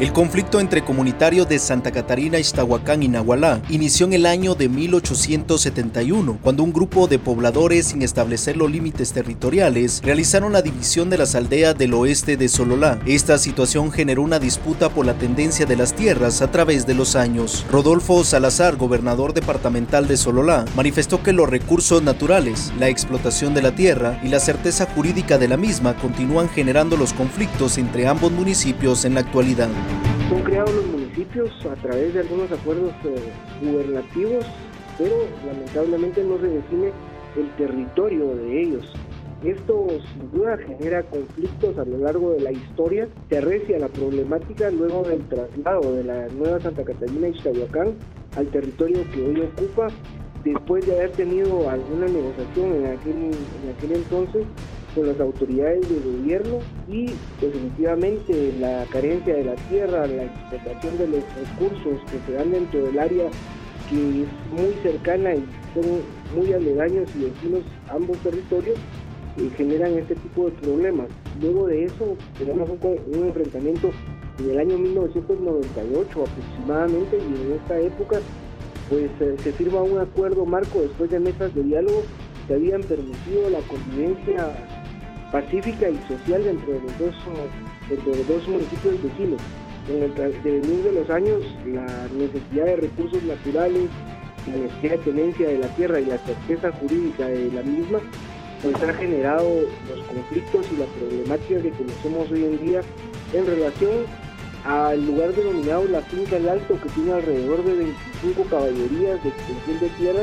El conflicto entre comunitarios de Santa Catarina, Iztahuacán y Nahualá inició en el año de 1871, cuando un grupo de pobladores, sin establecer los límites territoriales, realizaron la división de las aldeas del oeste de Sololá. Esta situación generó una disputa por la tendencia de las tierras a través de los años. Rodolfo Salazar, gobernador departamental de Sololá, manifestó que los recursos naturales, la explotación de la tierra y la certeza jurídica de la misma continúan generando los conflictos entre ambos municipios en la actualidad. Son creados los municipios a través de algunos acuerdos eh, gubernativos, pero lamentablemente no se define el territorio de ellos. Esto sin duda genera conflictos a lo largo de la historia, se arrecia la problemática luego del traslado de la nueva Santa Catarina y Xtahuacán al territorio que hoy ocupa, después de haber tenido alguna negociación en aquel entonces con las autoridades de gobierno y definitivamente la carencia de la tierra, la explotación de los recursos que se dan dentro del área que es muy cercana y son muy aledaños y vecinos ambos territorios, eh, generan este tipo de problemas. Luego de eso tenemos un, enfrentamiento en el año 1998 aproximadamente y en esta época pues eh, se firma un acuerdo marco después de mesas de diálogo que habían permitido la convivencia pacífica y social entre los dos, entre los dos municipios vecinos. En el devenir de los años, la necesidad de recursos naturales, la necesidad de tenencia de la tierra y la certeza jurídica de la misma, pues ha generado los conflictos y las problemáticas que conocemos hoy en día en relación al lugar denominado la finca del Alto, que tiene alrededor de 25 caballerías de extensión de tierra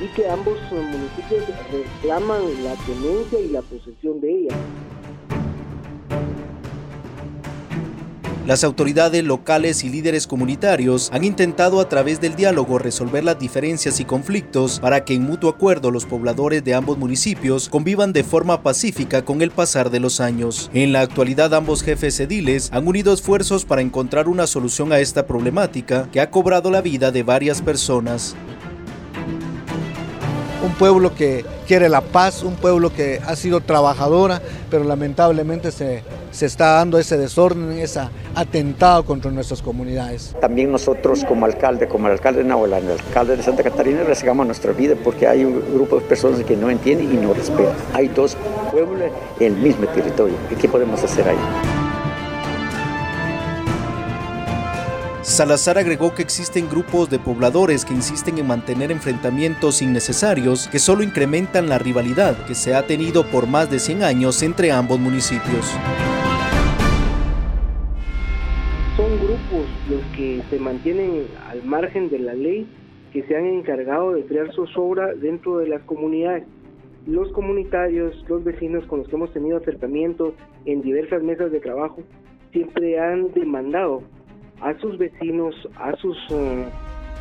y que ambos municipios reclaman la tenencia y la posesión de ella. Las autoridades locales y líderes comunitarios han intentado a través del diálogo resolver las diferencias y conflictos para que en mutuo acuerdo los pobladores de ambos municipios convivan de forma pacífica con el pasar de los años. En la actualidad ambos jefes ediles han unido esfuerzos para encontrar una solución a esta problemática que ha cobrado la vida de varias personas un pueblo que quiere la paz, un pueblo que ha sido trabajadora, pero lamentablemente se, se está dando ese desorden, ese atentado contra nuestras comunidades. También nosotros como alcalde, como el alcalde de Nahuelán, el alcalde de Santa Catarina, arriesgamos nuestra vida porque hay un grupo de personas que no entienden y no respetan. Hay dos pueblos en el mismo territorio. ¿Y qué podemos hacer ahí? Salazar agregó que existen grupos de pobladores que insisten en mantener enfrentamientos innecesarios que solo incrementan la rivalidad que se ha tenido por más de 100 años entre ambos municipios. Son grupos los que se mantienen al margen de la ley que se han encargado de crear zozobra dentro de las comunidades. Los comunitarios, los vecinos con los que hemos tenido acercamientos en diversas mesas de trabajo, siempre han demandado a sus vecinos, a sus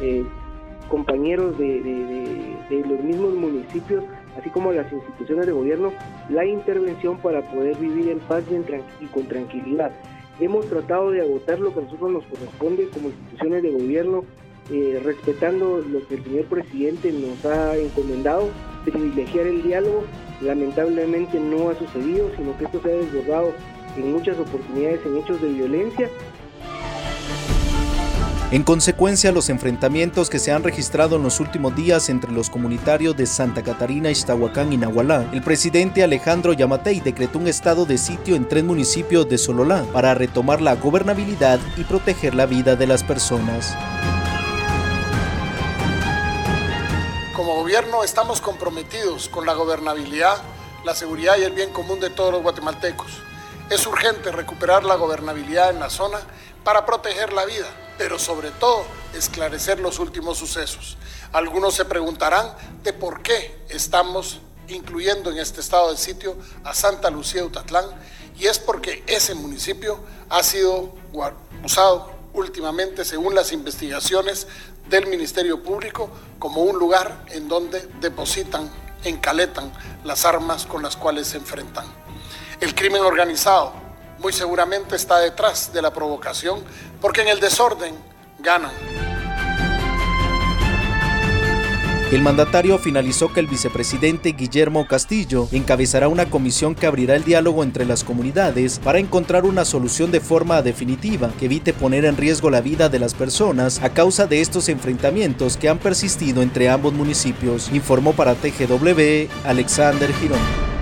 eh, compañeros de, los mismos municipios, así como a las instituciones de gobierno, la intervención para poder vivir en paz y, con tranquilidad. Hemos tratado de agotar lo que a nosotros nos corresponde como instituciones de gobierno, eh, respetando lo que el señor presidente nos ha encomendado, privilegiar el diálogo. Lamentablemente no ha sucedido, sino que esto se ha desbordado en muchas oportunidades en hechos de violencia en consecuencia, los enfrentamientos que se han registrado en los últimos días entre los comunitarios de Santa Catarina, Iztahuacán y Nahualá, el presidente Alejandro Yamatei decretó un estado de sitio en tres municipios de Sololá para retomar la gobernabilidad y proteger la vida de las personas. Como gobierno estamos comprometidos con la gobernabilidad, la seguridad y el bien común de todos los guatemaltecos. Es urgente recuperar la gobernabilidad en la zona para proteger la vida pero sobre todo esclarecer los últimos sucesos. Algunos se preguntarán de por qué estamos incluyendo en este estado de sitio a Santa Lucía Utatlán y es porque ese municipio ha sido usado últimamente, según las investigaciones del Ministerio Público, como un lugar en donde depositan, encaletan las armas con las cuales se enfrentan. El crimen organizado muy seguramente está detrás de la provocación, porque en el desorden ganan. El mandatario finalizó que el vicepresidente Guillermo Castillo encabezará una comisión que abrirá el diálogo entre las comunidades para encontrar una solución de forma definitiva que evite poner en riesgo la vida de las personas a causa de estos enfrentamientos que han persistido entre ambos municipios, informó para TGW Alexander Girón.